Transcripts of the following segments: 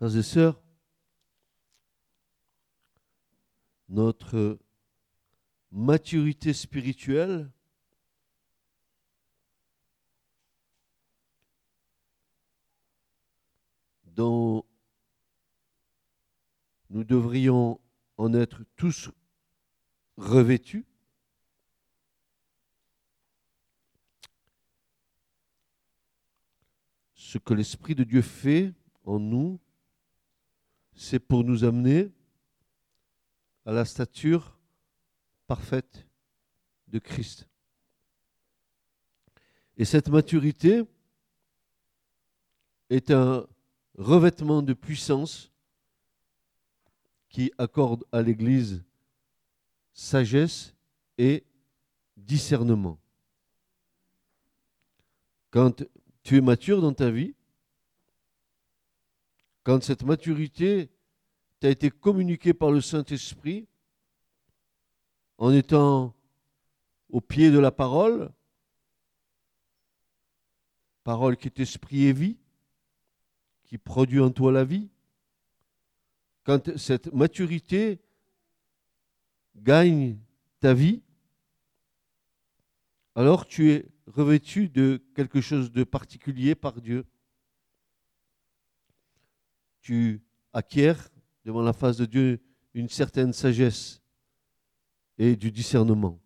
Frères et sœurs, notre maturité spirituelle dont nous devrions en être tous revêtus, ce que l'Esprit de Dieu fait en nous, c'est pour nous amener à la stature parfaite de Christ. Et cette maturité est un revêtement de puissance qui accorde à l'Église sagesse et discernement. Quand tu es mature dans ta vie, quand cette maturité t'a été communiquée par le Saint-Esprit, en étant au pied de la parole, parole qui est esprit et vie, qui produit en toi la vie, quand cette maturité gagne ta vie, alors tu es revêtu de quelque chose de particulier par Dieu. Tu acquiers devant la face de Dieu une certaine sagesse et du discernement.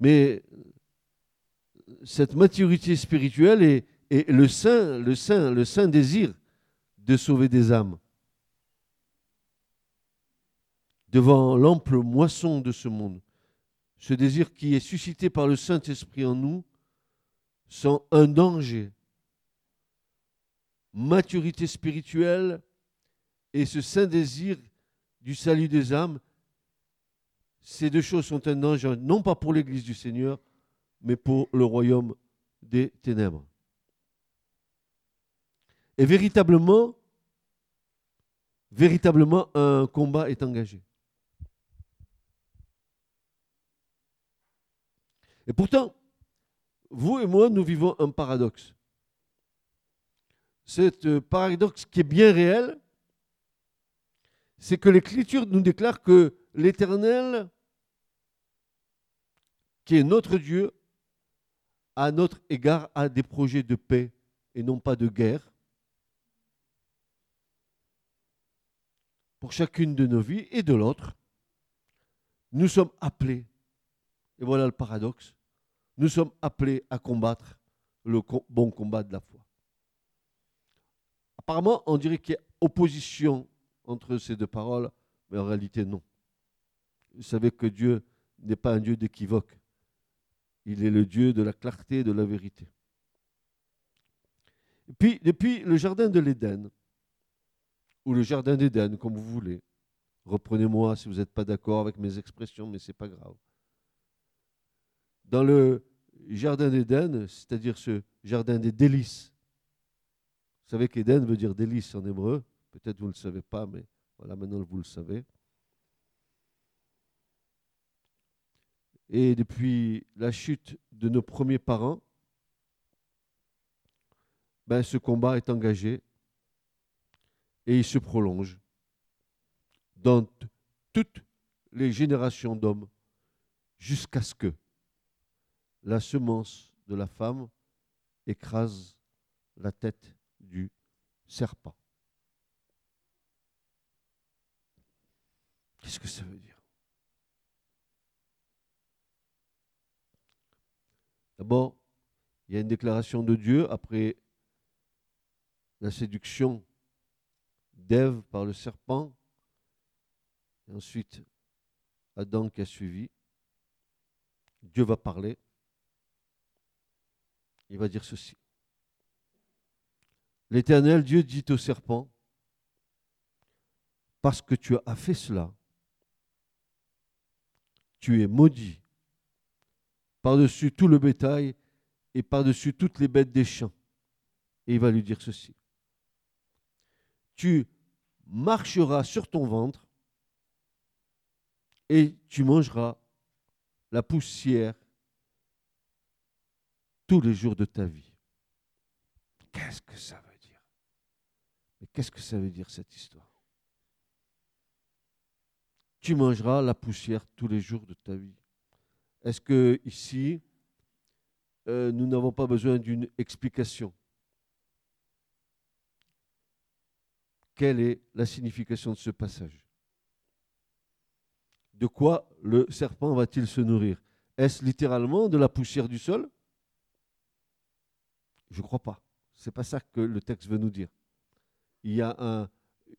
Mais cette maturité spirituelle est, est le saint, le saint, le saint désir de sauver des âmes. Devant l'ample moisson de ce monde, ce désir qui est suscité par le Saint-Esprit en nous, sont un danger. Maturité spirituelle et ce saint désir du salut des âmes, ces deux choses sont un danger, non pas pour l'Église du Seigneur, mais pour le royaume des ténèbres. Et véritablement, véritablement, un combat est engagé. Et pourtant, vous et moi, nous vivons un paradoxe. Ce paradoxe qui est bien réel, c'est que l'Écriture nous déclare que l'Éternel, qui est notre Dieu, à notre égard a des projets de paix et non pas de guerre. Pour chacune de nos vies et de l'autre, nous sommes appelés, et voilà le paradoxe, nous sommes appelés à combattre le bon combat de la foi. Apparemment, on dirait qu'il y a opposition entre ces deux paroles, mais en réalité, non. Vous savez que Dieu n'est pas un Dieu d'équivoque. Il est le Dieu de la clarté et de la vérité. Et puis, depuis le jardin de l'Éden, ou le jardin d'Éden, comme vous voulez, reprenez-moi si vous n'êtes pas d'accord avec mes expressions, mais ce n'est pas grave. Dans le jardin d'Éden, c'est-à-dire ce jardin des délices, vous savez qu'Éden veut dire délice en hébreu, peut-être vous ne le savez pas, mais voilà, maintenant vous le savez. Et depuis la chute de nos premiers parents, ben, ce combat est engagé et il se prolonge dans toutes les générations d'hommes jusqu'à ce que la semence de la femme écrase la tête du serpent. Qu'est-ce que ça veut dire? D'abord, il y a une déclaration de Dieu après la séduction d'Ève par le serpent, et ensuite Adam qui a suivi. Dieu va parler. Il va dire ceci. L'Éternel Dieu dit au serpent, parce que tu as fait cela, tu es maudit par-dessus tout le bétail et par-dessus toutes les bêtes des champs. Et il va lui dire ceci. Tu marcheras sur ton ventre et tu mangeras la poussière tous les jours de ta vie. Qu'est-ce que ça veut Qu'est-ce que ça veut dire cette histoire? Tu mangeras la poussière tous les jours de ta vie. Est-ce que ici, euh, nous n'avons pas besoin d'une explication? Quelle est la signification de ce passage? De quoi le serpent va-t-il se nourrir? Est-ce littéralement de la poussière du sol? Je ne crois pas. Ce n'est pas ça que le texte veut nous dire. Il y a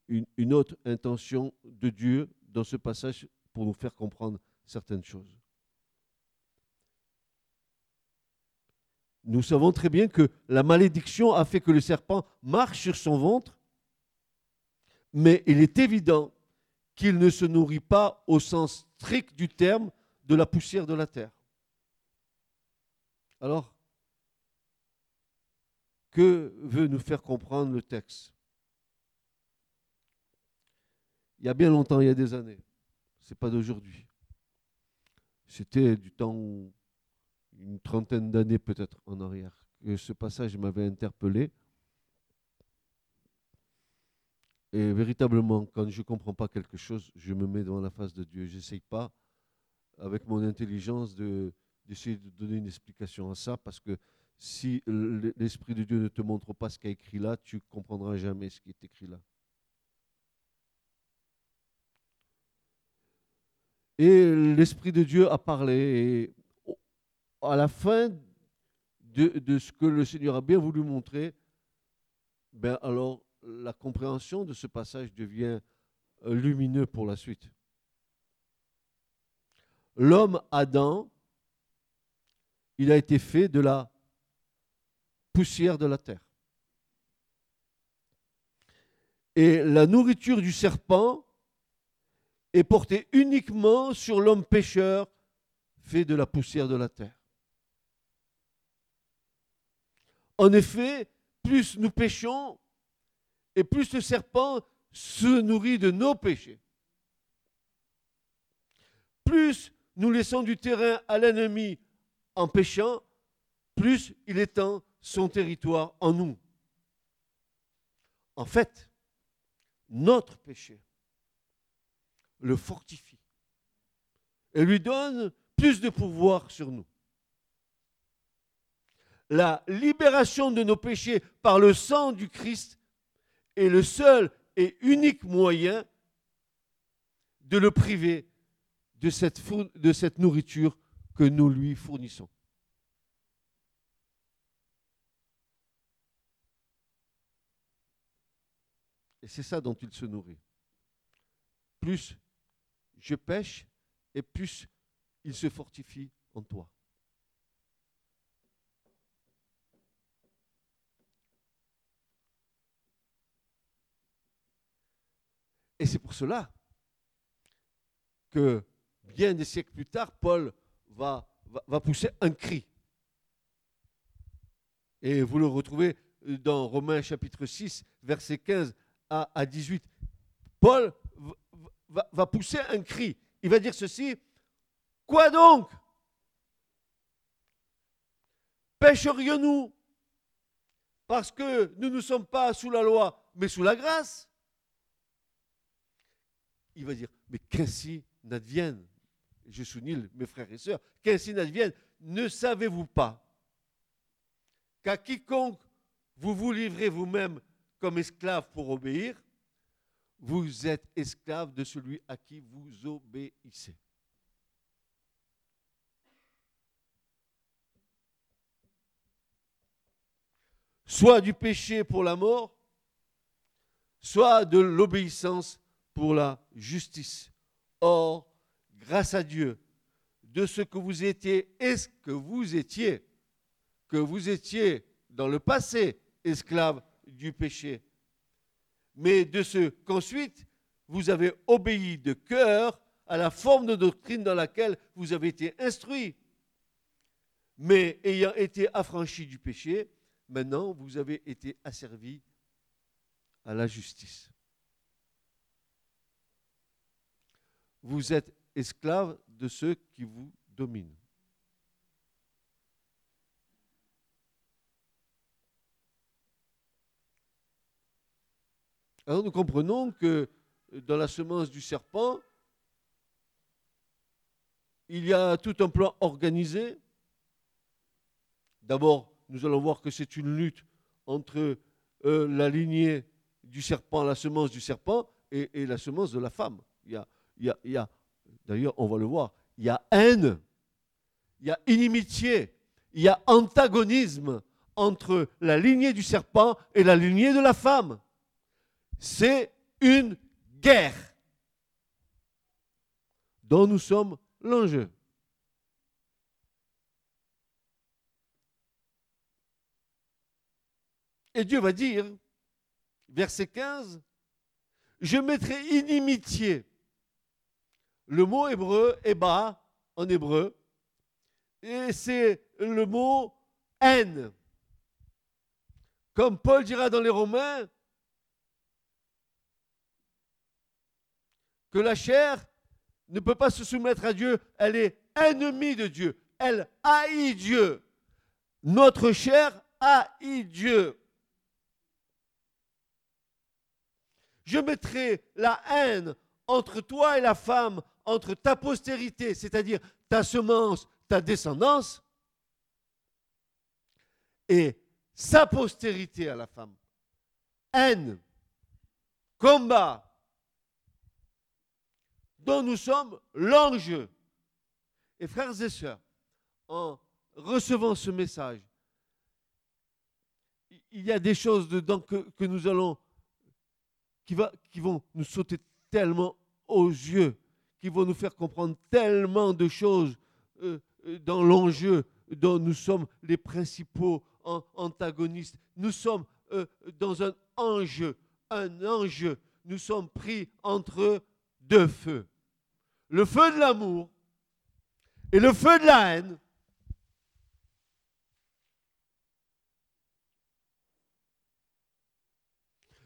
une autre intention de Dieu dans ce passage pour nous faire comprendre certaines choses. Nous savons très bien que la malédiction a fait que le serpent marche sur son ventre mais il est évident qu'il ne se nourrit pas au sens strict du terme de la poussière de la terre. Alors, que veut nous faire comprendre le texte? Il y a bien longtemps, il y a des années, ce n'est pas d'aujourd'hui. C'était du temps, une trentaine d'années peut-être en arrière, que ce passage m'avait interpellé. Et véritablement, quand je ne comprends pas quelque chose, je me mets devant la face de Dieu. Je n'essaye pas, avec mon intelligence, d'essayer de, donner une explication à ça, parce que si l'Esprit de Dieu ne te montre pas ce qu'il a écrit là, tu ne comprendras jamais ce qui est écrit là. Et l'Esprit de Dieu a parlé, et à la fin de, ce que le Seigneur a bien voulu montrer, ben alors la compréhension de ce passage devient euh, lumineux pour la suite. L'homme Adam, il a été fait de la poussière de la terre. Et la nourriture du serpent est portée uniquement sur l'homme pécheur fait de la poussière de la terre. En effet, plus nous péchons, et plus le serpent se nourrit de nos péchés. Plus nous laissons du terrain à l'ennemi en péchant, plus il étend son territoire en nous. En fait, notre péché le fortifie et lui donne plus de pouvoir sur nous. La libération de nos péchés par le sang du Christ est le seul et unique moyen de le priver de cette, nourriture que nous lui fournissons. Et c'est ça dont il se nourrit. Plus je pêche, et plus il se fortifie en toi. Et c'est pour cela que bien des siècles plus tard, Paul va, pousser un cri. Et vous le retrouvez dans Romains chapitre 6, versets 15 à, à 18. Paul va, pousser un cri. Il va dire ceci. Quoi donc? Pêcherions-nous parce que nous ne sommes pas sous la loi, mais sous la grâce? Il va dire, mais qu'ainsi n'advienne, je souligne mes frères et sœurs, qu'ainsi n'advienne, ne savez-vous pas qu'à quiconque vous vous livrez vous-même comme esclave pour obéir, vous êtes esclave de celui à qui vous obéissez. Soit du péché pour la mort, soit de l'obéissance pour la justice. Or, grâce à Dieu, de ce que vous étiez, est-ce que vous étiez, que vous étiez dans le passé esclave du péché, mais de ce qu'ensuite vous avez obéi de cœur à la forme de doctrine dans laquelle vous avez été instruit. Mais ayant été affranchi du péché, maintenant vous avez été asservi à la justice. vous êtes esclave de ceux qui vous dominent. Alors nous comprenons que dans la semence du serpent, il y a tout un plan organisé. D'abord, nous allons voir que c'est une lutte entre euh, la lignée du serpent, la semence du serpent, et, la semence de la femme. Il y a, d'ailleurs, on va le voir, il y a haine, il y a inimitié, il y a antagonisme entre la lignée du serpent et la lignée de la femme. C'est une guerre dont nous sommes l'enjeu. Et Dieu va dire, verset 15, je mettrai inimitié. Le mot hébreu, Eba, en hébreu, et c'est le mot haine. Comme Paul dira dans les Romains, que la chair ne peut pas se soumettre à Dieu, elle est ennemie de Dieu, elle haït Dieu. Notre chair haït Dieu. Je mettrai la haine entre toi et la femme, entre ta postérité, c'est-à-dire ta semence, ta descendance, et sa postérité à la femme. Haine, combat, dont nous sommes l'enjeu. Et frères et sœurs, en recevant ce message, il y a des choses dedans que, nous allons qui vont nous sauter tellement aux yeux, qui vont nous faire comprendre tellement de choses euh, euh, dans l'enjeu dont nous sommes les principaux antagonistes. Nous sommes euh, dans un enjeu, un enjeu. Nous sommes pris entre deux feux. Le feu de l'amour et le feu de la haine.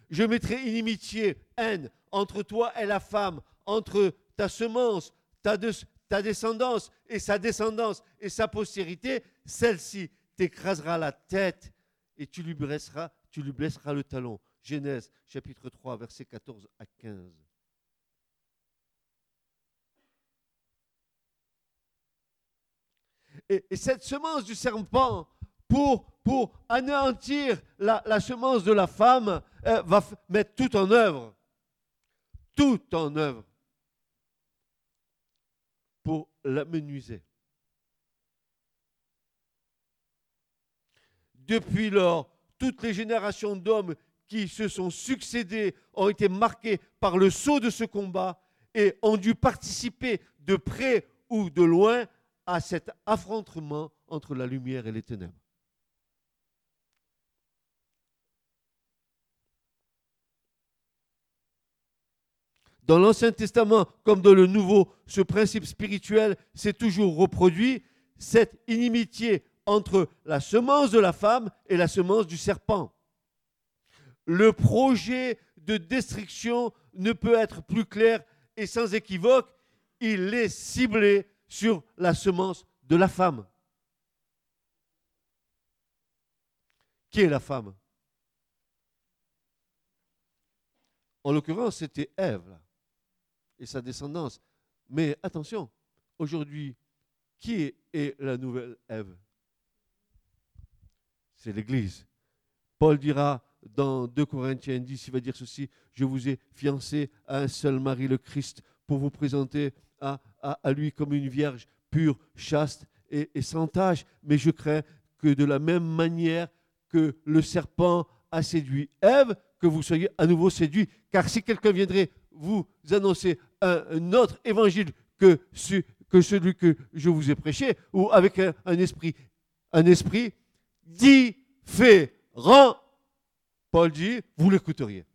Je mettrai inimitié, haine entre toi et la femme, entre ta semence, ta, descendance et sa descendance et sa postérité. Celle-ci t'écrasera la tête et tu lui blesseras, tu lui blesseras le talon. Genèse chapitre 3, versets 14 à 15. Et, cette semence du serpent, pour, anéantir la, semence de la femme, euh, va mettre tout en œuvre. Tout en œuvre. Pour l'amenuiser. Depuis lors, toutes les générations d'hommes qui se sont succédés ont été marqués par le saut de ce combat et ont dû participer de près ou de loin à cet affrontement entre la lumière et les ténèbres. Dans l'Ancien Testament comme dans le Nouveau, ce principe spirituel s'est toujours reproduit, cette inimitié entre la semence de la femme et la semence du serpent. Le projet de destruction ne peut être plus clair et sans équivoque, il est ciblé sur la semence de la femme. Qui est la femme? En l'occurrence, c'était Ève et sa descendance. Mais attention, aujourd'hui, qui est la nouvelle Ève? C'est l'Église. Paul dira dans 2 Corinthiens 10, il va dire ceci, je vous ai fiancé à un seul mari, le Christ, pour vous présenter à, lui comme une vierge pure, chaste et, sans tache. Mais je crains que de la même manière que le serpent a séduit Ève, que vous soyez à nouveau séduits. Car si quelqu'un viendrait vous annoncer un, autre évangile que, que, celui que je vous ai prêché, ou avec un, un esprit, un esprit différent, Paul dit, vous l'écouteriez.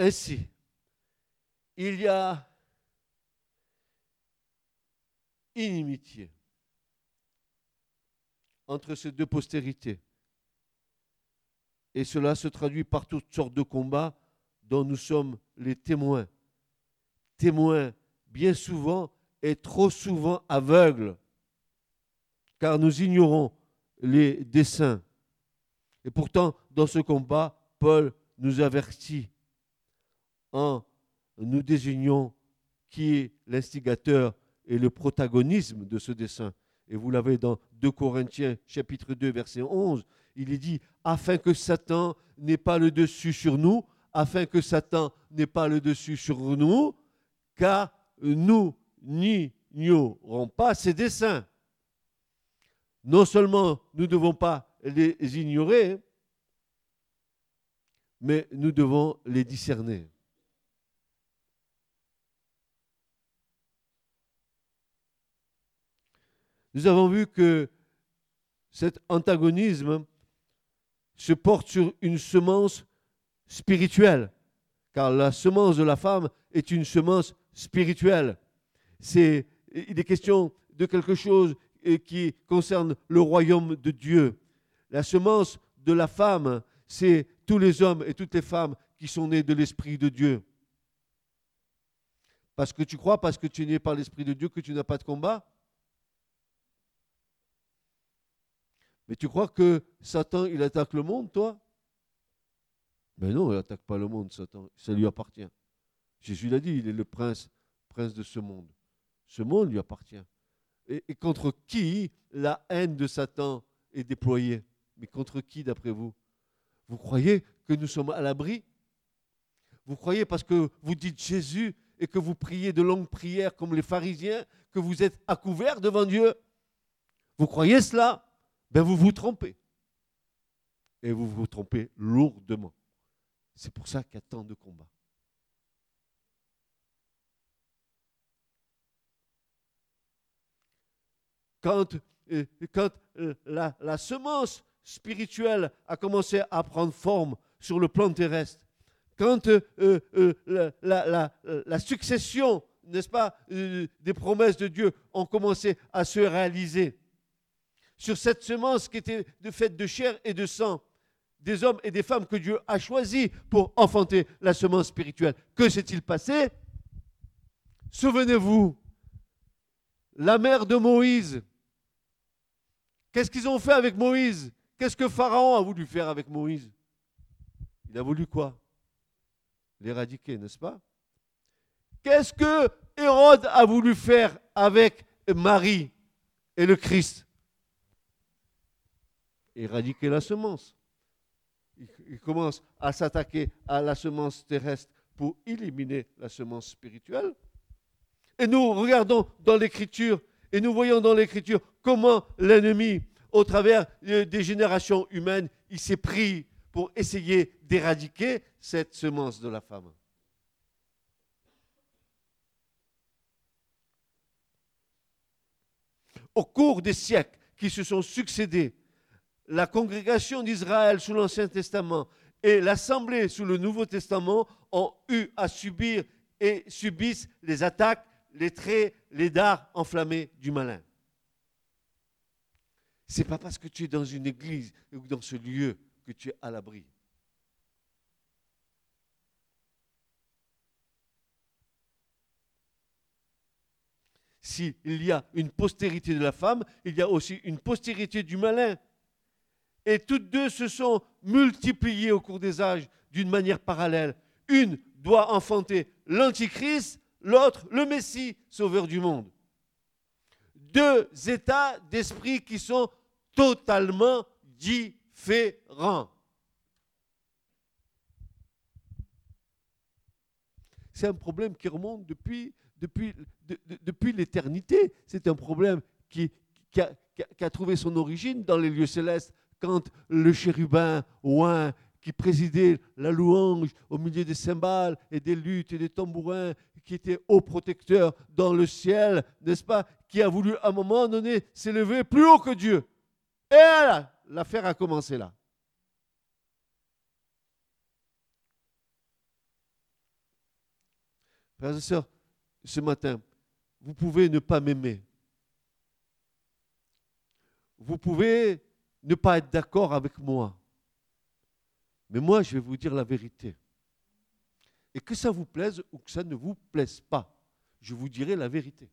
Ainsi, il y a inimitié entre ces deux postérités. Et cela se traduit par toutes sortes de combats dont nous sommes les témoins. Témoins bien souvent et trop souvent aveugles, car nous ignorons les desseins. Et pourtant, dans ce combat, Paul nous avertit en nous désignant qui est l'instigateur et le protagonisme de ce dessein. Et vous l'avez dans 2 Corinthiens chapitre 2 verset 11, il est dit afin que Satan n'ait pas le dessus sur nous, afin que Satan n'ait pas le dessus sur nous, car nous n'ignorons pas ses desseins. Non seulement nous ne devons pas les ignorer, mais nous devons les discerner. Nous avons vu que cet antagonisme se porte sur une semence spirituelle, car la semence de la femme est une semence spirituelle. C'est, il est question de quelque chose euh, qui concerne le royaume de Dieu. La semence de la femme, c'est tous les hommes et toutes les femmes qui sont nés de l'Esprit de Dieu. Parce que tu crois, parce que tu es né par l'Esprit de Dieu, que tu n'as pas de combat Mais tu crois que Satan, il attaque le monde, toi? Mais non, il n'attaque pas le monde, Satan. Ça lui appartient. Jésus l'a dit, il est le prince, prince de ce monde. Ce monde lui appartient. Et, et contre qui la haine de Satan est déployée? Mais contre qui, d'après vous? Vous croyez que nous sommes à l'abri? Vous croyez parce que vous dites Jésus et que vous priez de longues prières comme les pharisiens, que vous êtes à couvert devant Dieu? Vous croyez cela? Ben vous vous trompez. Et vous vous trompez lourdement. C'est pour ça qu'il y a tant de combats. Quand, euh, quand euh, la, semence spirituelle a commencé à prendre forme sur le plan terrestre, quand euh, la, succession, n'est-ce pas, des promesses de Dieu ont commencé à se réaliser, sur cette semence qui était de faite de chair et de sang, des hommes et des femmes que Dieu a choisis pour enfanter la semence spirituelle. Que s'est-il passé? Souvenez-vous, la mère de Moïse, qu'est-ce qu'ils ont fait avec Moïse? Qu'est-ce que Pharaon a voulu faire avec Moïse? Il a voulu quoi? L'éradiquer, n'est-ce pas? Qu'est-ce que Hérode a voulu faire avec Marie et le Christ? Éradiquer la semence. Il, commence à s'attaquer à la semence terrestre pour éliminer la semence spirituelle. Et nous regardons dans l'Écriture et nous voyons dans l'Écriture comment l'ennemi, au travers euh, des générations humaines, il s'est pris pour essayer d'éradiquer cette semence de la femme. Au cours des siècles qui se sont succédés, la congrégation d'Israël sous l'Ancien Testament et l'Assemblée sous le Nouveau Testament ont eu à subir et subissent les attaques, les traits, les dards enflammés du malin. Ce n'est pas parce que tu es dans une église ou dans ce lieu que tu es à l'abri. S'il y a une postérité de la femme, il y a aussi une postérité du malin et toutes deux se sont multipliées au cours des âges d'une manière parallèle. Une doit enfanter l'Antichrist, l'autre le Messie, sauveur du monde. Deux états d'esprit qui sont totalement différents. C'est un problème qui remonte depuis, depuis, depuis l'éternité. C'est un problème qui, qui, a, qui, a, trouvé son origine dans les lieux célestes quand le chérubin oin qui présidait la louange au milieu des cymbales et des luttes et des tambourins, qui était haut protecteur dans le ciel, n'est-ce pas, qui a voulu à un moment donné s'élever plus haut que Dieu. Et là, l'affaire a commencé là. Frères et sœurs, ce matin, vous pouvez ne pas m'aimer. Vous pouvez ne pas être d'accord avec moi. Mais moi, je vais vous dire la vérité. Et que ça vous plaise ou que ça ne vous plaise pas, je vous dirai la vérité.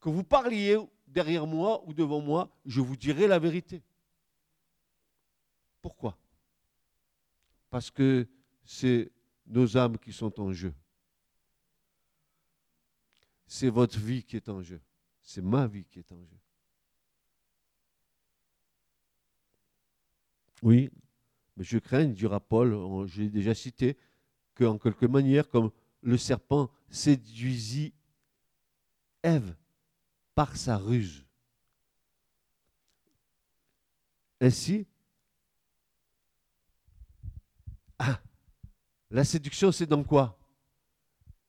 Que vous parliez derrière moi ou devant moi, je vous dirai la vérité. Pourquoi? Parce que c'est nos âmes qui sont en jeu. C'est votre vie qui est en jeu. C'est ma vie qui est en jeu. Oui, mais je crains, dira Paul, j'ai déjà cité, qu'en quelque manière, comme le serpent séduisit Ève par sa ruse. Ainsi, ah, la séduction, c'est dans quoi?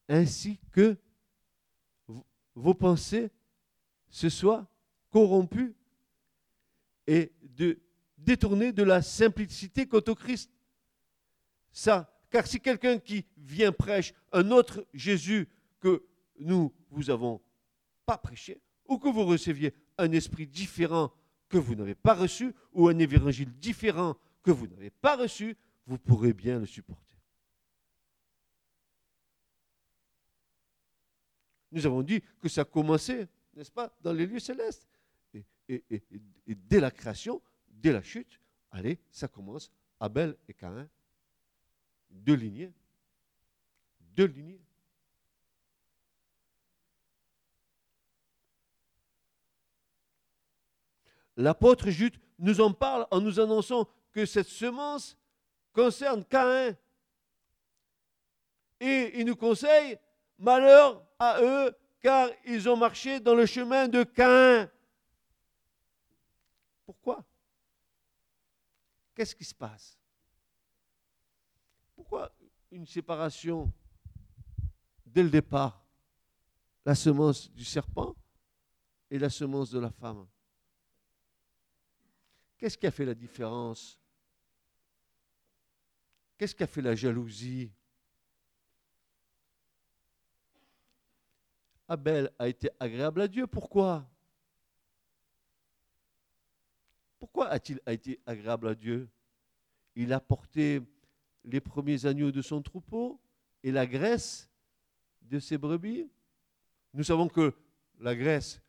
Ainsi que vos pensées se soient corrompues et de détourner de la simplicité quant au Christ. Ça, car si quelqu'un qui vient prêche un autre Jésus que nous vous avons pas prêché, ou que vous receviez un esprit différent que vous n'avez pas reçu, ou un évangile différent que vous n'avez pas reçu, vous pourrez bien le supporter. Nous avons dit que ça commençait, n'est-ce pas, dans les lieux célestes. Et, et dès la création, dès la chute, allez, ça commence. Abel et Caïn, deux lignées. Deux lignées. L'apôtre Jude nous en parle en nous annonçant que cette semence concerne Caïn. Et il nous conseille, malheur à eux, car ils ont marché dans le chemin de Caïn. Pourquoi? Qu'est-ce qui se passe? Pourquoi une séparation dès le départ? La semence du serpent et la semence de la femme. Qu'est-ce qui a fait la différence? Qu'est-ce qui a fait la jalousie? Abel a été agréable à Dieu. Pourquoi? Pourquoi a-t-il été agréable à Dieu? Il a porté les premiers agneaux de son troupeau et la graisse de ses brebis? Nous savons que la graisse,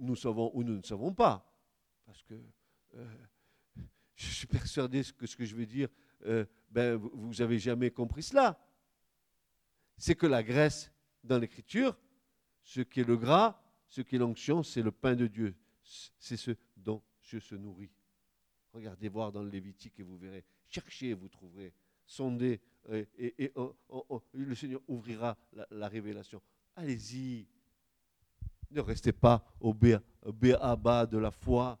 nous savons ou nous ne savons pas, parce que euh, je suis persuadé que ce que je veux dire, euh, ben, vous n'avez jamais compris cela. C'est que la graisse, dans l'Écriture, ce qui est le gras, ce qui est l'onction, c'est le pain de Dieu. C'est ce dont Dieu se nourrit. Regardez voir dans le Lévitique et vous verrez. Cherchez et vous trouverez. Sondez euh, et, oh, oh, oh, le Seigneur ouvrira la, révélation. Allez-y. Ne restez pas au béaba de la foi.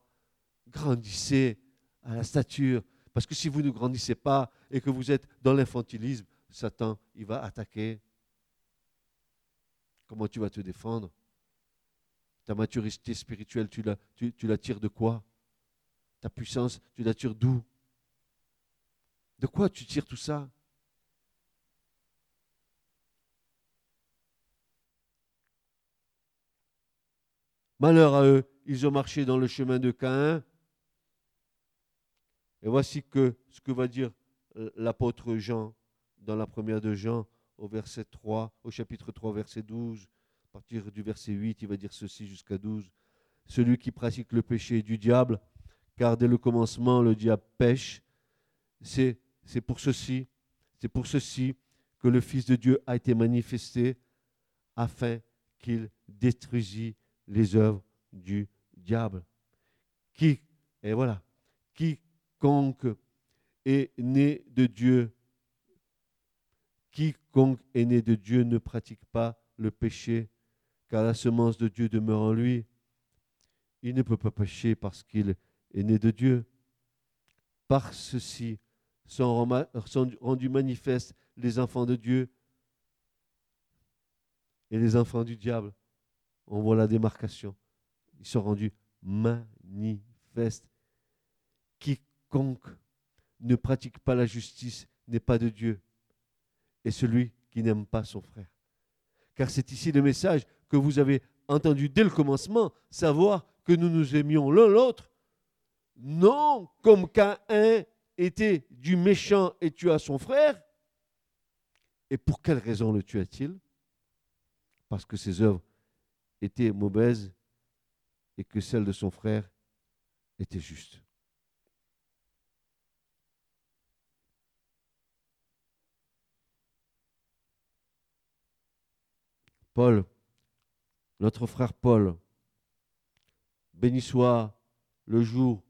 Grandissez à la stature. Parce que si vous ne grandissez pas et que vous êtes dans l'infantilisme, Satan, il va attaquer. Comment tu vas te défendre? Ta maturité spirituelle, tu la, tu, tu la tires de quoi? Ta puissance, tu la tires d'où? De quoi tu tires tout ça? Malheur à eux, ils ont marché dans le chemin de Caïn. Et voici que ce que va dire l'apôtre Jean dans la première de Jean au verset 3, au chapitre 3, verset 12. À partir du verset 8, il va dire ceci jusqu'à 12. Celui qui pratique le péché du diable, car dès le commencement, le diable pêche. C'est, pour ceci, que le Fils de Dieu a été manifesté afin qu'il détruisit les œuvres du diable. Qui, et voilà, quiconque est né de Dieu, quiconque est né de Dieu ne pratique pas le péché, car la semence de Dieu demeure en lui. Il ne peut pas pécher parce qu'il est né de Dieu. Par ceci sont, rendus manifestes les enfants de Dieu et les enfants du diable. On voit la démarcation. Ils sont rendus manifestes. Quiconque ne pratique pas la justice n'est pas de Dieu. Et celui qui n'aime pas son frère. Car c'est ici le message que vous avez entendu dès le commencement, savoir que nous nous aimions l'un l'autre non comme Caïn était du méchant et tua son frère. Et pour quelle raison le tua-t-il Parce que ses œuvres étaient mauvaises et que celles de son frère étaient justes. Paul, notre frère Paul, béni soit le jour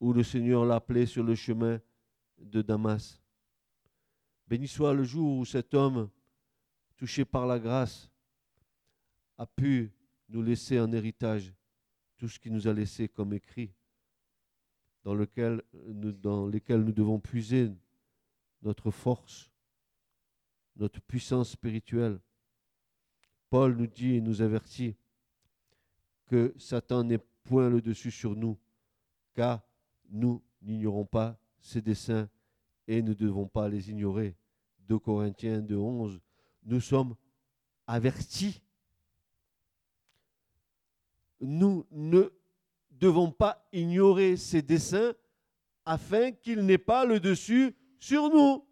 où le Seigneur l'a appelé sur le chemin de Damas. Béni soit le jour où cet homme, touché par la grâce, a pu nous laisser en héritage tout ce qu'il nous a laissé comme écrit, dans, lequel nous, dans lesquels nous devons puiser notre force, notre puissance spirituelle. Paul nous dit et nous avertit que Satan n'est point le dessus sur nous, car nous n'ignorons pas ses desseins et ne devons pas les ignorer. 2 Corinthiens 2, 11, nous sommes avertis. Nous ne devons pas ignorer ses desseins afin qu'il n'ait pas le dessus sur nous.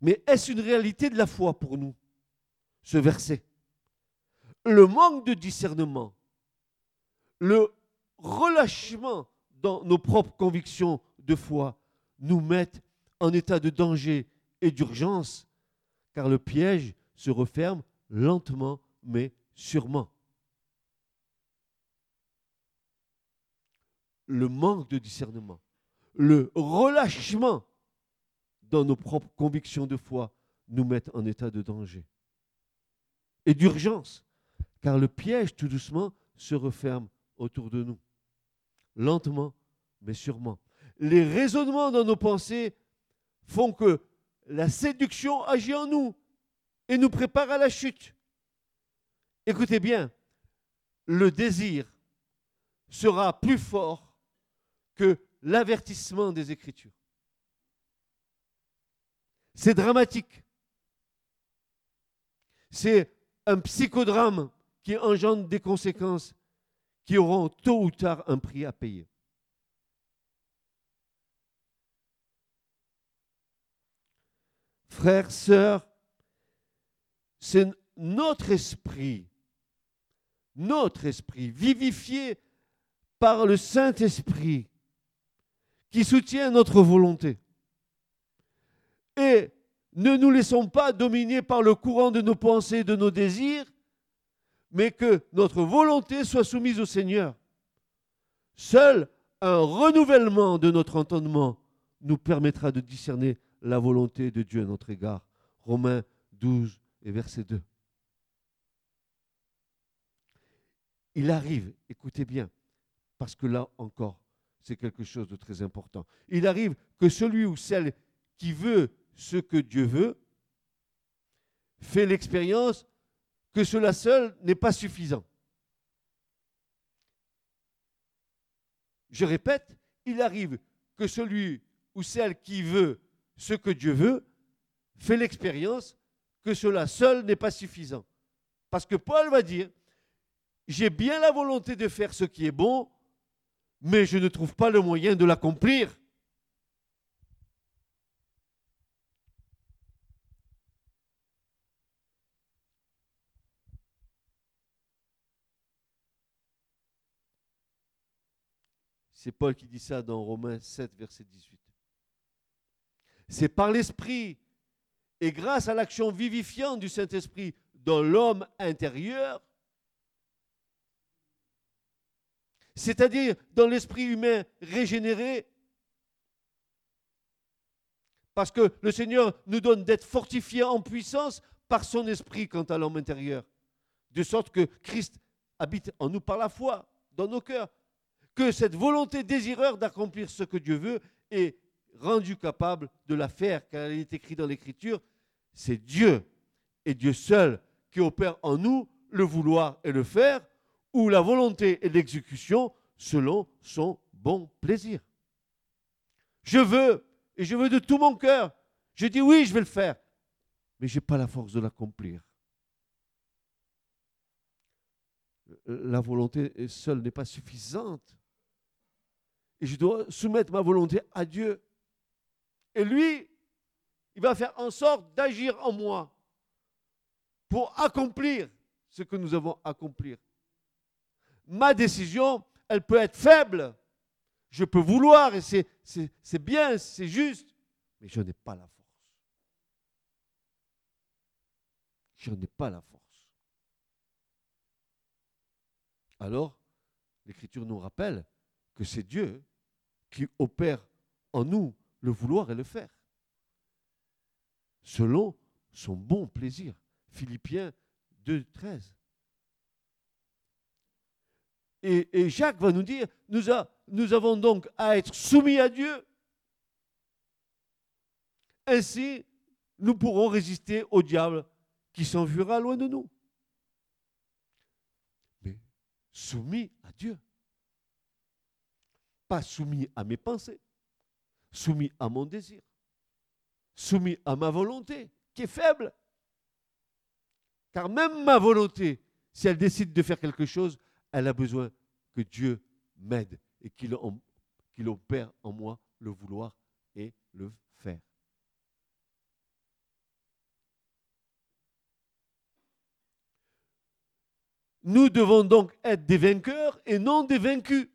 Mais est-ce une réalité de la foi pour nous, ce verset? Le manque de discernement, le relâchement dans nos propres convictions de foi nous mettent en état de danger et d'urgence, car le piège se referme lentement mais sûrement. Le manque de discernement, le relâchement dans nos propres convictions de foi nous mettent en état de danger et d'urgence, car le piège tout doucement se referme autour de nous, lentement mais sûrement. Les raisonnements dans nos pensées font que la séduction agit en nous et nous prépare à la chute. Écoutez bien, le désir sera plus fort que l'avertissement des Écritures. C'est dramatique. C'est un psychodrame qui engendre des conséquences qui auront tôt ou tard un prix à payer. Frères, sœurs, c'est notre esprit, notre esprit vivifié par le Saint-Esprit qui soutient notre volonté. Et ne nous laissons pas dominer par le courant de nos pensées, de nos désirs, mais que notre volonté soit soumise au Seigneur. Seul un renouvellement de notre entendement nous permettra de discerner la volonté de Dieu à notre égard. Romains 12 et verset 2. Il arrive, écoutez bien, parce que là encore, c'est quelque chose de très important. Il arrive que celui ou celle qui veut ce que Dieu veut, fait l'expérience que cela seul n'est pas suffisant. Je répète, il arrive que celui ou celle qui veut ce que Dieu veut fait l'expérience que cela seul n'est pas suffisant. Parce que Paul va dire, j'ai bien la volonté de faire ce qui est bon, mais je ne trouve pas le moyen de l'accomplir. C'est Paul qui dit ça dans Romains 7, verset 18. C'est par l'Esprit et grâce à l'action vivifiante du Saint-Esprit dans l'homme intérieur, c'est-à-dire dans l'esprit humain régénéré, parce que le Seigneur nous donne d'être fortifiés en puissance par son esprit quant à l'homme intérieur, de sorte que Christ habite en nous par la foi, dans nos cœurs que cette volonté désireure d'accomplir ce que Dieu veut est rendue capable de la faire, car elle est écrite dans l'Écriture, c'est Dieu et Dieu seul qui opère en nous le vouloir et le faire, ou la volonté et l'exécution selon son bon plaisir. Je veux, et je veux de tout mon cœur. Je dis oui, je vais le faire, mais je n'ai pas la force de l'accomplir. la volonté seule n'est pas suffisante. Et je dois soumettre ma volonté à Dieu. Et lui, il va faire en sorte d'agir en moi pour accomplir ce que nous avons à accomplir. Ma décision, elle peut être faible. Je peux vouloir et c'est bien, c'est juste, mais je n'ai pas la force. Je n'ai pas la force. Alors, l'Écriture nous rappelle que c'est Dieu qui opère en nous le vouloir et le faire, selon son bon plaisir. Philippiens 2, 13. Et, Jacques va nous dire, nous, nous avons donc à être soumis à Dieu. Ainsi, nous pourrons résister au diable qui s'enfuira loin de nous. Mais soumis à Dieu. Pas soumis à mes pensées, soumis à mon désir, soumis à ma volonté, qui est faible. Car même ma volonté, si elle décide de faire quelque chose, elle a besoin que Dieu m'aide et qu'il opère en moi le vouloir et le faire. Nous devons donc être des vainqueurs et non des vaincus.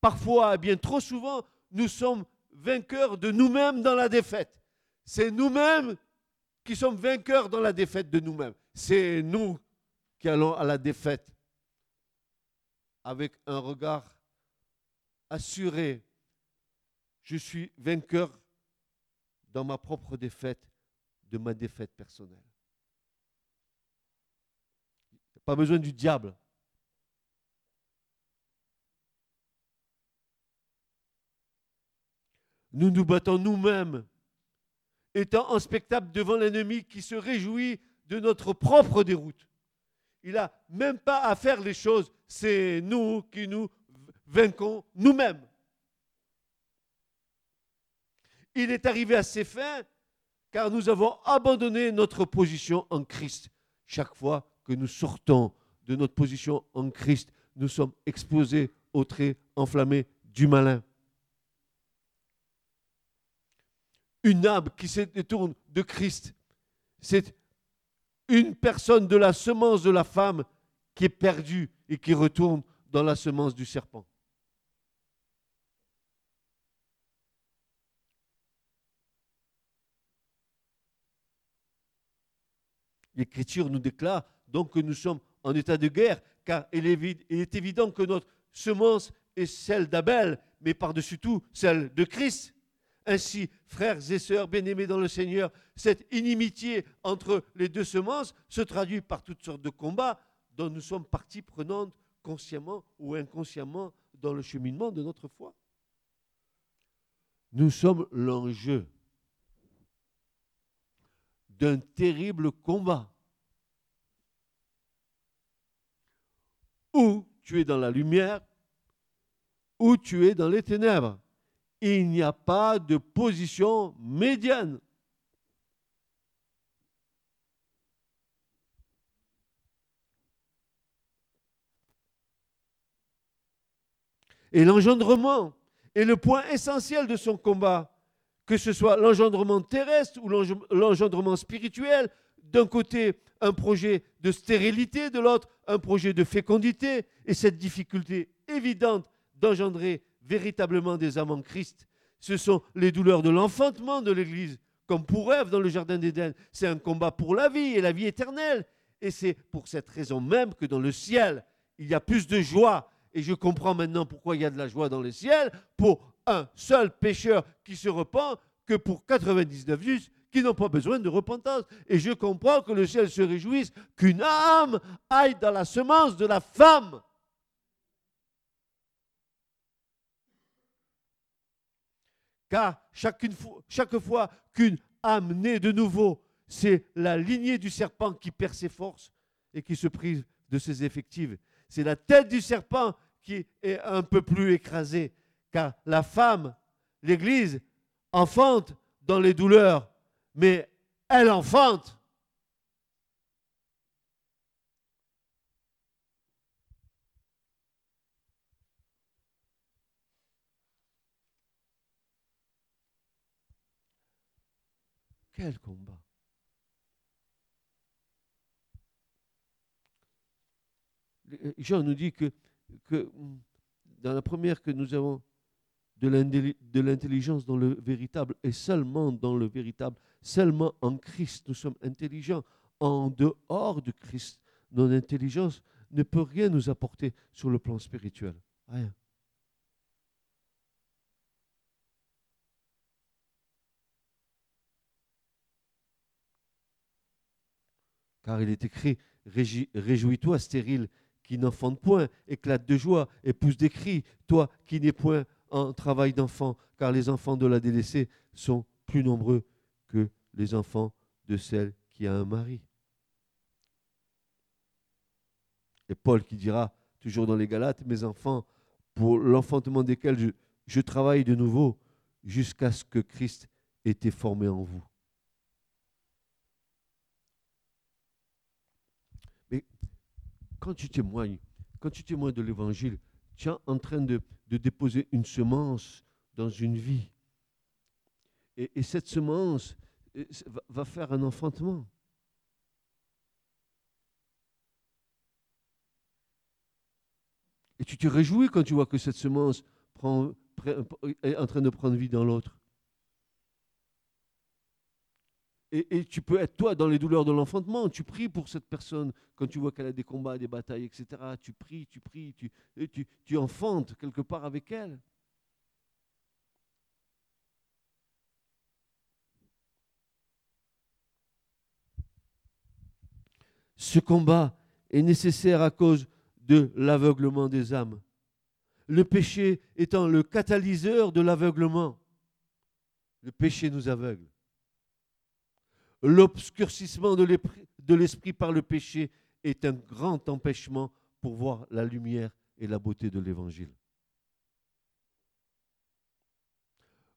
Parfois, bien trop souvent, nous sommes vainqueurs de nous-mêmes dans la défaite. C'est nous-mêmes qui sommes vainqueurs dans la défaite de nous-mêmes. C'est nous qui allons à la défaite avec un regard assuré. Je suis vainqueur dans ma propre défaite, de ma défaite personnelle. Pas besoin du diable. Nous nous battons nous-mêmes, étant en spectacle devant l'ennemi qui se réjouit de notre propre déroute. Il n'a même pas à faire les choses, c'est nous qui nous vainquons nous-mêmes. Il est arrivé à ses fins car nous avons abandonné notre position en Christ. Chaque fois que nous sortons de notre position en Christ, nous sommes exposés aux traits enflammés du malin. Une âme qui se détourne de Christ, c'est une personne de la semence de la femme qui est perdue et qui retourne dans la semence du serpent. L'Écriture nous déclare donc que nous sommes en état de guerre, car il est évident que notre semence est celle d'Abel, mais par-dessus tout celle de Christ. Ainsi, frères et sœurs bien-aimés dans le Seigneur, cette inimitié entre les deux semences se traduit par toutes sortes de combats dont nous sommes partie prenante consciemment ou inconsciemment dans le cheminement de notre foi. Nous sommes l'enjeu d'un terrible combat Ou tu es dans la lumière, ou tu es dans les ténèbres. Il n'y a pas de position médiane. Et l'engendrement est le point essentiel de son combat, que ce soit l'engendrement terrestre ou l'engendrement spirituel, d'un côté un projet de stérilité, de l'autre un projet de fécondité, et cette difficulté évidente d'engendrer véritablement des âmes en Christ, ce sont les douleurs de l'enfantement de l'Église, comme pour Ève dans le Jardin d'Éden. C'est un combat pour la vie et la vie éternelle. Et c'est pour cette raison même que dans le ciel, il y a plus de joie. Et je comprends maintenant pourquoi il y a de la joie dans le ciel pour un seul pécheur qui se repent que pour 99 justes qui n'ont pas besoin de repentance. Et je comprends que le ciel se réjouisse qu'une âme aille dans la semence de la femme. Car chaque, fois qu'une âme naît de nouveau, c'est la lignée du serpent qui perd ses forces et qui se prive de ses effectifs. C'est la tête du serpent qui est un peu plus écrasée, car la femme, l'Église, enfante dans les douleurs mais elle enfante. Quel combat euh, Jean nous dit que, hum, dans la première que nous avons de l'intelligence dans le véritable et seulement dans le véritable, seulement en Christ, nous sommes intelligents. En dehors de Christ, notre intelligence ne peut rien nous apporter sur le plan spirituel. Rien. Car il est écrit, Réjouis-toi, stérile, qui n'enfante point, éclate de joie et pousse des cris, toi qui n'es point en travail d'enfant, car les enfants de la délaissée sont plus nombreux que les enfants de celle qui a un mari. Et Paul qui dira, toujours dans les Galates, mes enfants, pour l'enfantement desquels je, je travaille de nouveau jusqu'à ce que Christ ait été formé en vous. Mais quand tu témoignes, quand tu de l'Évangile, tu es en train de, déposer une semence dans une vie. Et, cette semence euh, va, faire un enfantement. Et tu te réjouis quand tu vois que cette semence est en train de prendre vie dans l'autre. Et, tu peux être toi dans les douleurs de l'enfantement. Tu pries pour cette personne quand tu vois qu'elle a des combats, des batailles, etc. Tu pries, tu pries, tu, enfantes quelque part avec elle. Ce combat est nécessaire à cause de l'aveuglement des âmes. Le péché étant le catalyseur de l'aveuglement. Le péché nous aveugle l'obscurcissement de l'esprit par le péché est un grand empêchement pour voir la lumière et la beauté de l'Évangile.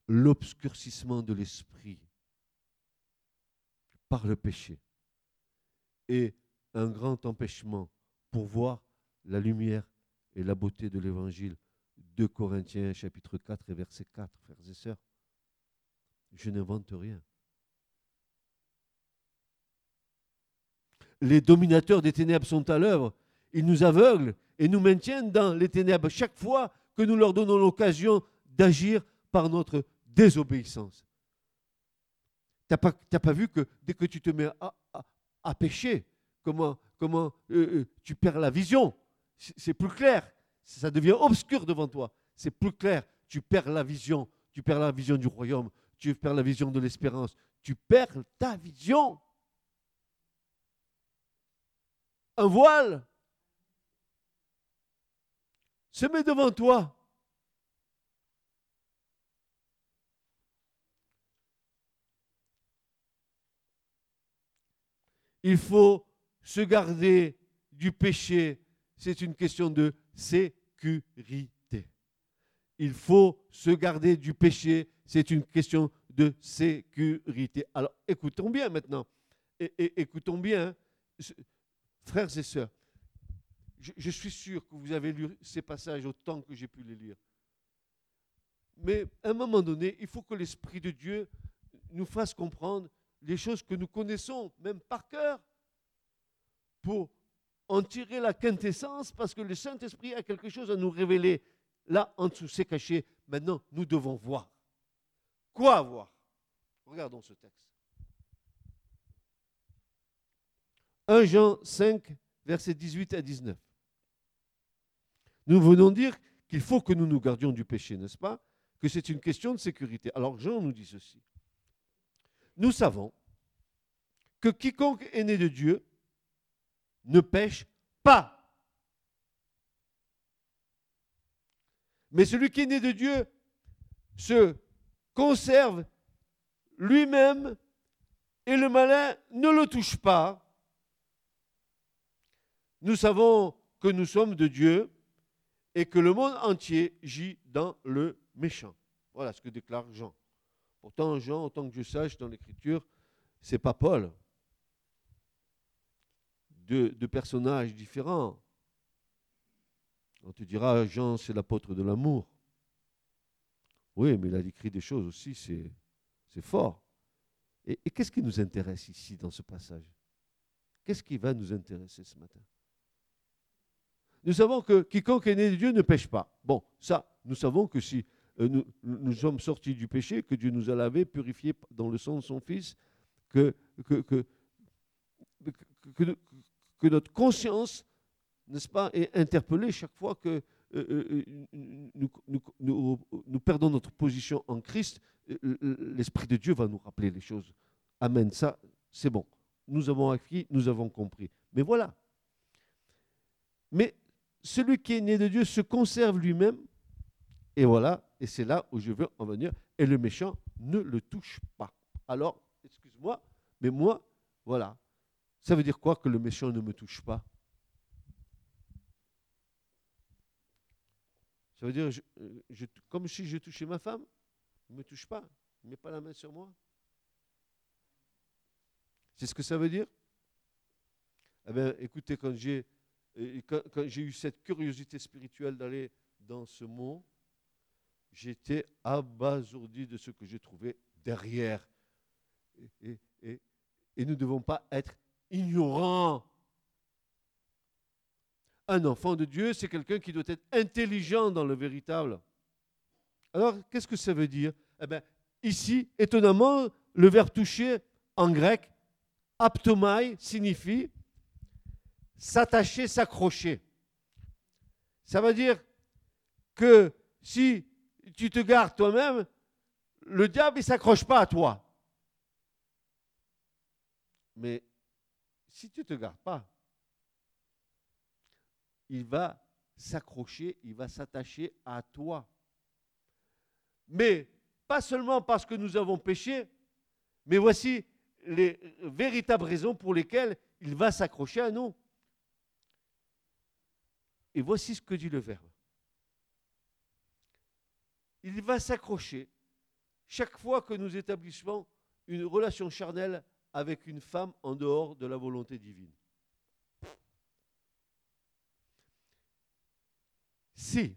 L'obscurcissement de l'esprit par le péché est un grand empêchement pour voir la lumière et la beauté de l'Évangile. de Corinthiens chapitre 4 et verset 4, frères et sœurs. Je n'invente rien. Les dominateurs des ténèbres sont à l'œuvre. Ils nous aveuglent et nous maintiennent dans les ténèbres chaque fois que nous leur donnons l'occasion d'agir par notre désobéissance. Tu n'as pas, vu que dès que tu te mets à, pécher, comment, comment euh, euh, tu perds la vision? C'est plus clair. Ça devient obscur devant toi. C'est plus clair. Tu perds la vision. Tu perds la vision du royaume. Tu perds la vision de l'espérance. Tu perds ta vision. Un voile se met devant toi. Il faut se garder du péché. C'est une question de sécurité. Il faut se garder du péché. C'est une question de sécurité. Alors écoutons bien maintenant. Écoutons bien Frères et sœurs, je, suis sûr que vous avez lu ces passages autant que j'ai pu les lire. Mais à un moment donné, il faut que l'Esprit de Dieu nous fasse comprendre les choses que nous connaissons, même par cœur, pour en tirer la quintessence, parce que le Saint-Esprit a quelque chose à nous révéler. Là, en dessous, c'est caché. Maintenant, nous devons voir. Quoi voir? Regardons ce texte. 1 Jean 5, versets 18 à 19. Nous venons dire qu'il faut que nous nous gardions du péché, n'est-ce pas? Que c'est une question de sécurité. Alors Jean nous dit ceci. Nous savons que quiconque est né de Dieu ne pêche pas. Mais celui qui est né de Dieu se conserve lui-même et le malin ne le touche pas. Nous savons que nous sommes de Dieu et que le monde entier gît dans le méchant. Voilà ce que déclare Jean. Pourtant, Jean, autant que je sache dans l'Écriture, c'est pas Paul. Deux, personnages différents. On te dira, Jean, c'est l'apôtre de l'amour. Oui, mais il a écrit des choses aussi, c'est fort. Et, et qu'est-ce qui nous intéresse ici dans ce passage? Qu'est-ce qui va nous intéresser ce matin? Nous savons que quiconque est né de Dieu ne pêche pas. Bon, ça, nous savons que si euh, nous, sommes sortis du péché, que Dieu nous a lavés, purifiés dans le sang de son Fils, que, que, que, que, notre conscience, n'est-ce pas, est interpellée chaque fois que euh, euh, nous, nous, perdons notre position en Christ, l'Esprit de Dieu va nous rappeler les choses. Amen, ça, c'est bon. Nous avons acquis, nous avons compris. Mais voilà. Mais celui qui est né de Dieu se conserve lui-même. Et voilà, et c'est là où je veux en venir. Et le méchant ne le touche pas. Alors, excuse-moi, mais moi, voilà. Ça veut dire quoi que le méchant ne me touche pas? Ça veut dire, je, comme si je touchais ma femme, il ne me touche pas, il ne met pas la main sur moi. C'est ce que ça veut dire? Eh bien, écoutez, quand j'ai, quand, j'ai eu cette curiosité spirituelle d'aller dans ce mot, j'étais abasourdi de ce que j'ai trouvé derrière. Et, et, et nous ne devons pas être ignorants. Un enfant de Dieu, c'est quelqu'un qui doit être intelligent dans le véritable. Alors, qu'est-ce que ça veut dire? Eh bien, ici, étonnamment, le verbe toucher en grec aptomai signifie s'attacher, s'accrocher. Ça veut dire que si tu te gardes toi-même, le diable ne s'accroche pas à toi. Mais si tu ne te gardes pas, il va s'accrocher, il va s'attacher à toi. Mais pas seulement parce que nous avons péché, mais voici les véritables raisons pour lesquelles il va s'accrocher à nous. Et voici ce que dit le Verbe. Il va s'accrocher chaque fois que nous établissons une relation charnelle avec une femme en dehors de la volonté divine. Si,